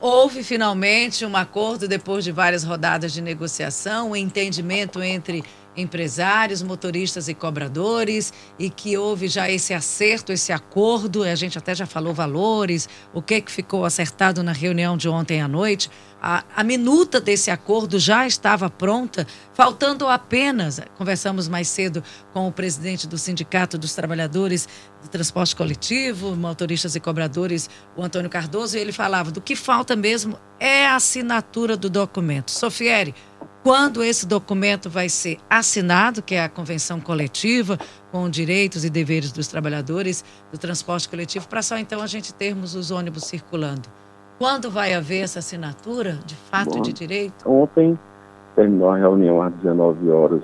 houve finalmente um acordo depois de várias rodadas de negociação, um entendimento entre empresários, motoristas e cobradores, e que houve já esse acerto, esse acordo, a gente até já falou valores, o que, que ficou acertado na reunião de ontem à noite. A, a minuta desse acordo já estava pronta, faltando apenas, conversamos mais cedo com o presidente do Sindicato dos Trabalhadores do Transporte Coletivo, motoristas e cobradores, o Antônio Cardoso, e ele falava do que falta mesmo é a assinatura do documento. Sofieri, quando esse documento vai ser assinado, que é a convenção coletiva com direitos e deveres dos trabalhadores do transporte coletivo, para só então a gente termos os ônibus circulando. Quando vai haver essa assinatura de fato Bom, de direito? Ontem terminou a reunião às 19 horas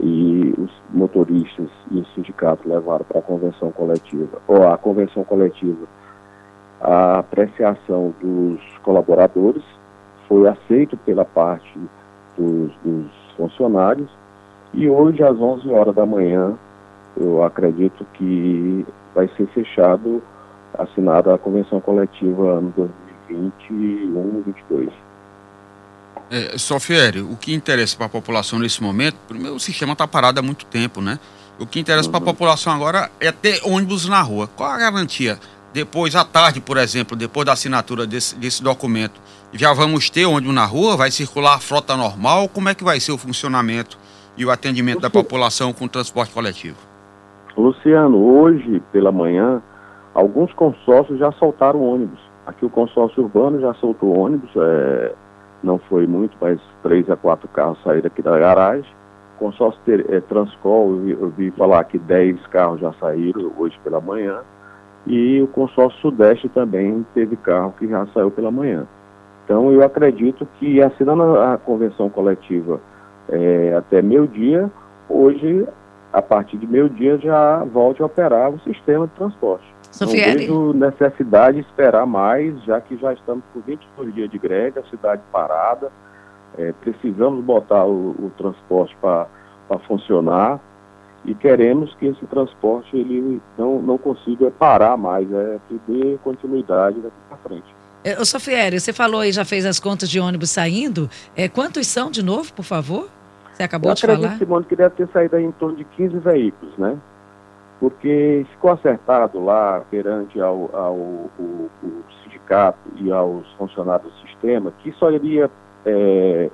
e os motoristas e o sindicato levaram para a convenção coletiva, ou a convenção coletiva, a apreciação dos colaboradores foi aceito pela parte dos, dos funcionários. E hoje, às 11 horas da manhã, eu acredito que vai ser fechado, assinada a convenção coletiva ano 2021 22. É, Sofieri, o que interessa para a população nesse momento, primeiro o sistema está parado há muito tempo, né? O que interessa uhum. para a população agora é ter ônibus na rua. Qual a garantia? Depois, à tarde, por exemplo, depois da assinatura desse, desse documento, já vamos ter ônibus na rua? Vai circular a frota normal? Como é que vai ser o funcionamento e o atendimento da população com o transporte coletivo? Luciano, hoje pela manhã, alguns consórcios já soltaram ônibus. Aqui o consórcio urbano já soltou ônibus, é, não foi muito, mas três a quatro carros saíram aqui da garagem. Consórcio ter, é, Transcol, eu vi, eu vi falar que dez carros já saíram hoje pela manhã. E o consórcio Sudeste também teve carro que já saiu pela manhã. Então, eu acredito que assinando a convenção coletiva é, até meio-dia, hoje, a partir de meio-dia, já volte a operar o sistema de transporte. Sofieri. Não vejo necessidade de esperar mais, já que já estamos com 22 dias de greve, a cidade parada, é, precisamos botar o, o transporte para funcionar e queremos que esse transporte ele não, não consiga parar mais, é que dê continuidade daqui para frente. É, ô, Sofieri, você falou aí, já fez as contas de ônibus saindo. É, quantos são de novo, por favor? Você acabou Eu de falar. Eu Simone, que deve ter saído aí em torno de 15 veículos, né? Porque ficou acertado lá perante ao, ao o, o sindicato e aos funcionários do sistema que só iria é,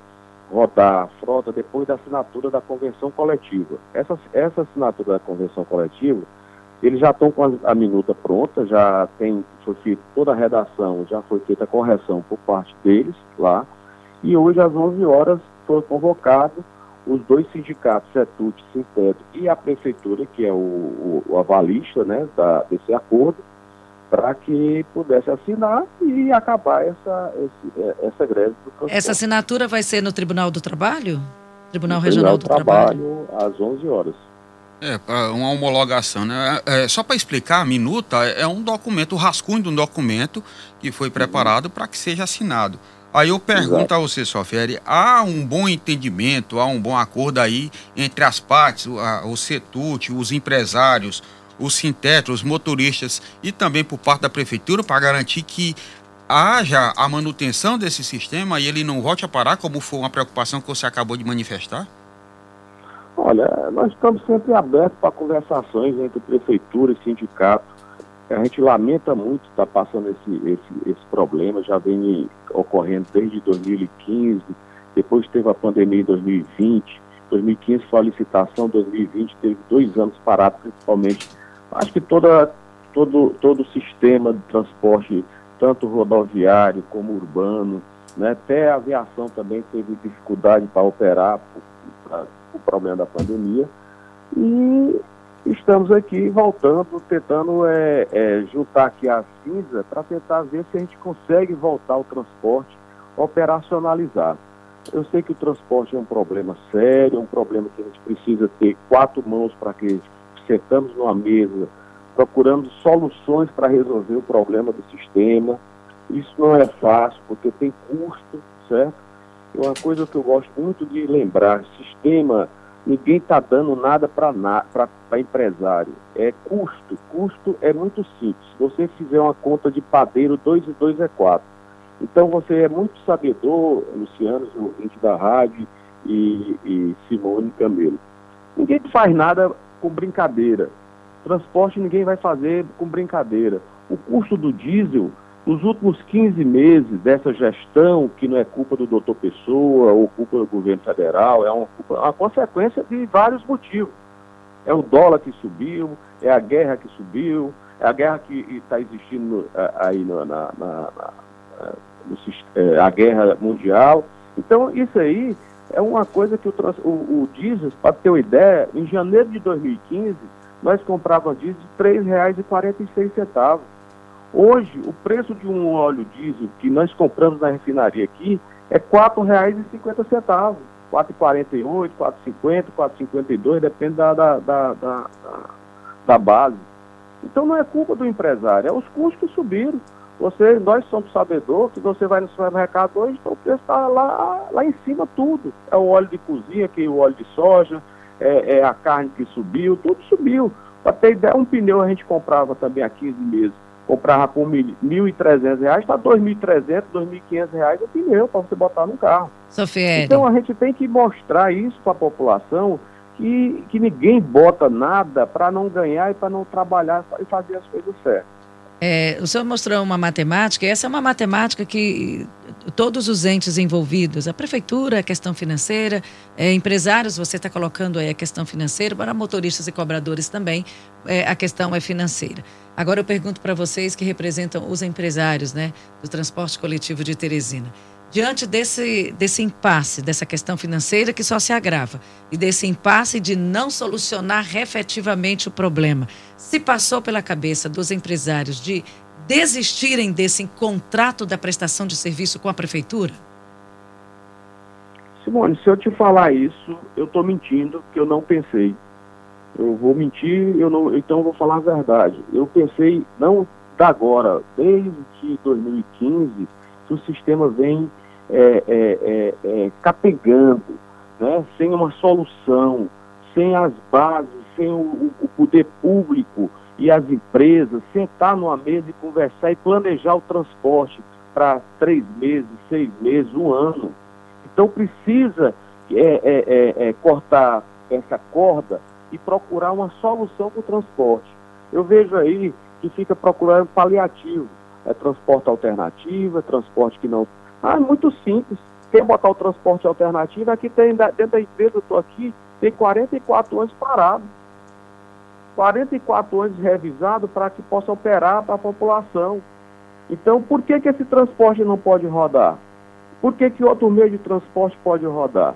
rodar a frota depois da assinatura da convenção coletiva. Essa, essa assinatura da convenção coletiva eles já estão com a, a, minuta pronta, já tem, foi feita toda a redação, já foi feita a correção por parte deles lá. E hoje, às 11 horas, foram convocados os dois sindicatos, CETUT, Sinteto e a prefeitura, que é o, o avalista né, da, desse acordo, para que pudesse assinar e acabar essa, esse, é, essa greve do transporte. Essa assinatura vai ser no Tribunal do Trabalho? Tribunal no Regional do Trabalho, Trabalho, às 11 horas. É, uma homologação, né? É, só para explicar, a minuta é um documento, o rascunho de um documento que foi preparado para que seja assinado. Aí eu pergunto Exato. a você, Sofere, há um bom entendimento, há um bom acordo aí entre as partes, o, a, o CETUT, os empresários, os sintéticos, os motoristas e também por parte da prefeitura para garantir que haja a manutenção desse sistema e ele não volte a parar, como foi uma preocupação que você acabou de manifestar? Olha, nós estamos sempre abertos para conversações entre prefeitura e sindicato. A gente lamenta muito estar passando esse, esse, esse problema, já vem ocorrendo desde 2015, depois teve a pandemia em 2020, 2015 foi a licitação, 2020 teve dois anos parados, principalmente. Acho que toda, todo, todo o sistema de transporte, tanto rodoviário como urbano, né, até a aviação também teve dificuldade para operar, para o problema da pandemia. E estamos aqui voltando, tentando é, é, juntar aqui a cinza para tentar ver se a gente consegue voltar o transporte operacionalizado. Eu sei que o transporte é um problema sério, é um problema que a gente precisa ter quatro mãos para que sentamos numa mesa, procurando soluções para resolver o problema do sistema. Isso não é fácil, porque tem custo, certo? uma coisa que eu gosto muito de lembrar, sistema, ninguém está dando nada para empresário. É custo. Custo é muito simples. Se você fizer uma conta de padeiro, 2 e 2 é 4. Então você é muito sabedor, Luciano, ouvinte da rádio, e, e Simone Camelo. Ninguém faz nada com brincadeira. Transporte ninguém vai fazer com brincadeira. O custo do diesel, nos últimos 15 meses dessa gestão, que não é culpa do doutor Pessoa ou culpa do governo federal, é uma, uma consequência de vários motivos. É o dólar que subiu, é a guerra que subiu, é a guerra que está existindo aí na, na, na, na no, é, a guerra mundial. Então, isso aí é uma coisa que o, o, o diesel, para ter uma ideia, em janeiro de 2015, nós comprávamos diesel R$ 3,46. Hoje, o preço de um óleo diesel que nós compramos na refinaria aqui é R$ 4,50. 4,48, 4,50, 4,52, depende da, da, da, da, da base. Então não é culpa do empresário, é os custos que subiram. Você, nós somos sabedor que você vai no supermercado hoje, então o preço está lá, lá em cima tudo. É o óleo de cozinha, que é o óleo de soja, é, é a carne que subiu, tudo subiu. Para ter ideia, um pneu a gente comprava também há 15 meses. Comprava por R$ 1.300, está R$ 2.300, R$ 2.500 o pneu para você botar no carro. Sofia Então a gente tem que mostrar isso para a população, que, que ninguém bota nada para não ganhar e para não trabalhar e fazer as coisas certas. É, o senhor mostrou uma matemática, e essa é uma matemática que todos os entes envolvidos, a prefeitura, a questão financeira, é, empresários, você está colocando aí a questão financeira, para motoristas e cobradores também, é, a questão é financeira. Agora eu pergunto para vocês que representam os empresários né, do transporte coletivo de Teresina diante desse, desse impasse, dessa questão financeira que só se agrava, e desse impasse de não solucionar efetivamente o problema, se passou pela cabeça dos empresários de desistirem desse contrato da prestação de serviço com a prefeitura? Simone, se eu te falar isso, eu estou mentindo, que eu não pensei. Eu vou mentir, eu não, então eu vou falar a verdade. Eu pensei, não da agora, desde 2015, que o sistema vem é, é, é, é, capengando, né, sem uma solução, sem as bases, sem o, o poder público e as empresas sentar numa mesa e conversar e planejar o transporte para três meses, seis meses, um ano. Então precisa é, é, é, é cortar essa corda e procurar uma solução para o transporte. Eu vejo aí que fica procurando paliativo. É transporte alternativo, é transporte que não ah, é muito simples. Quer botar o transporte alternativo? Aqui tem, dentro da empresa, eu estou aqui, tem 44 anos parado. 44 anos revisado para que possa operar para a população. Então, por que, que esse transporte não pode rodar? Por que, que outro meio de transporte pode rodar?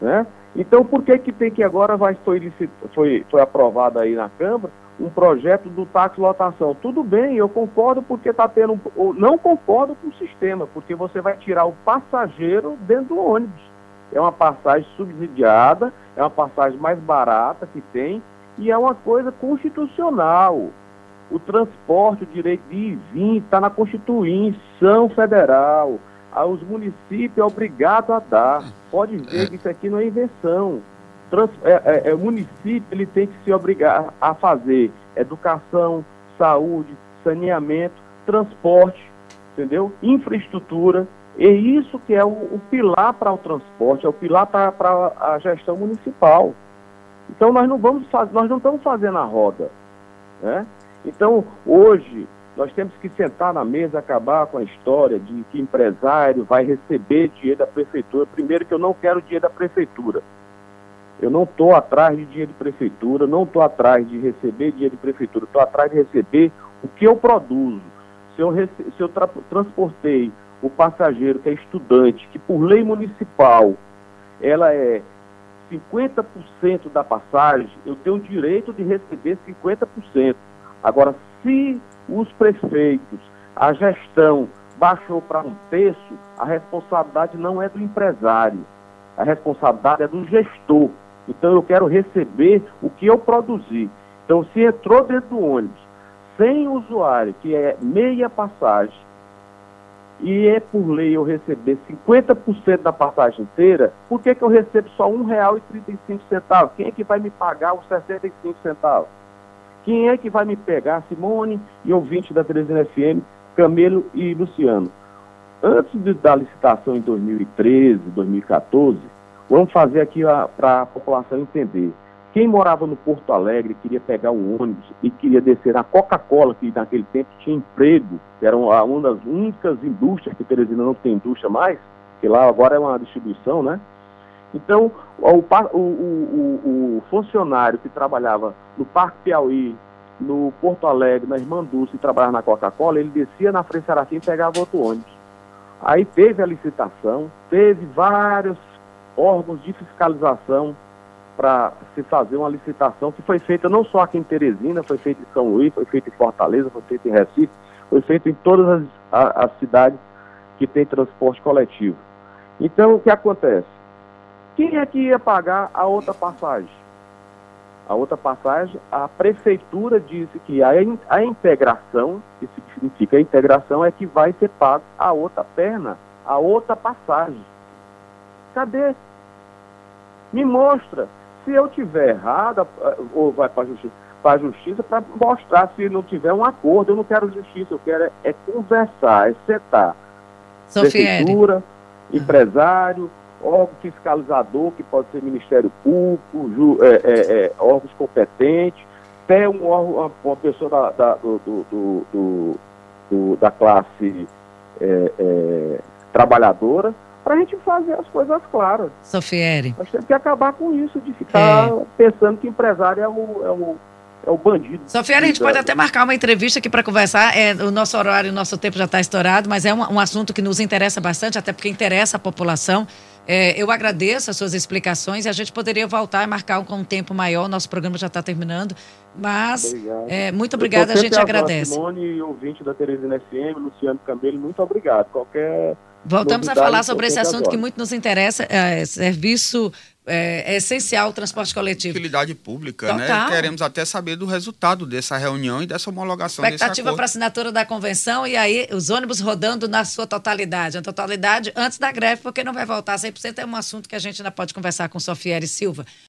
Né? Então, por que, que tem que agora vai, foi, foi, foi aprovado aí na Câmara um projeto do táxi lotação. Tudo bem, eu concordo porque está tendo. Não concordo com o sistema, porque você vai tirar o passageiro dentro do ônibus. É uma passagem subsidiada, é uma passagem mais barata que tem e é uma coisa constitucional. O transporte, o direito de ir e vir está na Constituição Federal. Os municípios é obrigado a dar. Pode ver que isso aqui não é invenção trans, é, é, é, o município ele tem que se obrigar a fazer educação, saúde, saneamento, transporte, entendeu? Infraestrutura. É isso que é o, o pilar para o transporte, é o pilar para a gestão municipal. Então nós não vamos fazer, nós não estamos fazendo a roda. Né? Então, hoje, nós temos que sentar na mesa, acabar com a história de que empresário vai receber dinheiro da prefeitura. Primeiro que eu não quero dinheiro da prefeitura. Eu não estou atrás de dinheiro de prefeitura, não estou atrás de receber dinheiro de prefeitura, estou atrás de receber o que eu produzo. Se eu, rece... se eu tra... transportei o passageiro que é estudante, que por lei municipal ela é 50% da passagem, eu tenho o direito de receber 50%. Agora, se os prefeitos, a gestão baixou para um terço, a responsabilidade não é do empresário, a responsabilidade é do gestor. Então eu quero receber o que eu produzi. Então se entrou dentro do ônibus sem usuário, que é meia passagem, e é por lei eu receber 50% da passagem inteira, por que, que eu recebo só R$ 1,35? Quem é que vai me pagar os 65 centavos? Quem é que vai me pegar, Simone e ouvinte da Teresina FM, Camelo e Luciano? antes de, da licitação em 2013, 2014, vamos fazer aqui para a população entender. Quem morava no Porto Alegre, queria pegar um ônibus e queria descer na Coca-Cola, que naquele tempo tinha emprego, que era uma das únicas indústrias, que Teresina não tem indústria mais, que lá agora é uma distribuição, né? Então, o, o, o, funcionário que trabalhava no Parque Piauí, no Porto Alegre, na Irmã Dulce, e trabalhava na Coca-Cola, ele descia na Frente Sarafim e pegava outro ônibus. Aí teve a licitação, teve vários órgãos de fiscalização para se fazer uma licitação que foi feita não só aqui em Teresina, foi feita em São Luís, foi feita em Fortaleza, foi feita em Recife, foi feita em todas as, a, as cidades que têm transporte coletivo. Então, o que acontece? Quem é que ia pagar a outra passagem? A outra passagem, a prefeitura disse que a, a integração, que significa a integração, é que vai ser pago a outra perna, a outra passagem. Cadê? Me mostra. Se eu tiver errado, ou vai para a justiça, para a justiça para mostrar se não tiver um acordo. Eu não quero justiça, eu quero é, é conversar, é setar. Prefeitura, empresário, órgão fiscalizador, que pode ser Ministério Público, ju, é, é, é, órgãos competentes, até um órgão, uma pessoa da, da, do, do, do, do, da classe é, é, trabalhadora, para a gente fazer as coisas claras. Sofieri. Nós temos que acabar com isso, de ficar é. pensando que empresário é o, é o é o bandido. Sofia, a gente pode até marcar uma entrevista aqui para conversar. É, o nosso horário, o nosso tempo já está estourado, mas é um, um, assunto que nos interessa bastante, até porque interessa a população. É, eu agradeço as suas explicações a gente poderia voltar e marcar com um tempo maior. Nosso programa já está terminando. Mas, é, muito obrigada, a gente agradece. Simone, ouvinte da Teresina FM, Luciano Camelo, muito obrigado. Qualquer. Voltamos a falar sobre esse assunto que muito nos interessa, é, serviço é, é, essencial o transporte coletivo. Utilidade pública, né? Total. né? Queremos até saber do resultado dessa reunião e dessa homologação Expectativa para assinatura da convenção e aí os ônibus rodando na sua totalidade. A totalidade antes da greve, porque não vai voltar 100%, é um assunto que a gente ainda pode conversar com Sofiere Silva.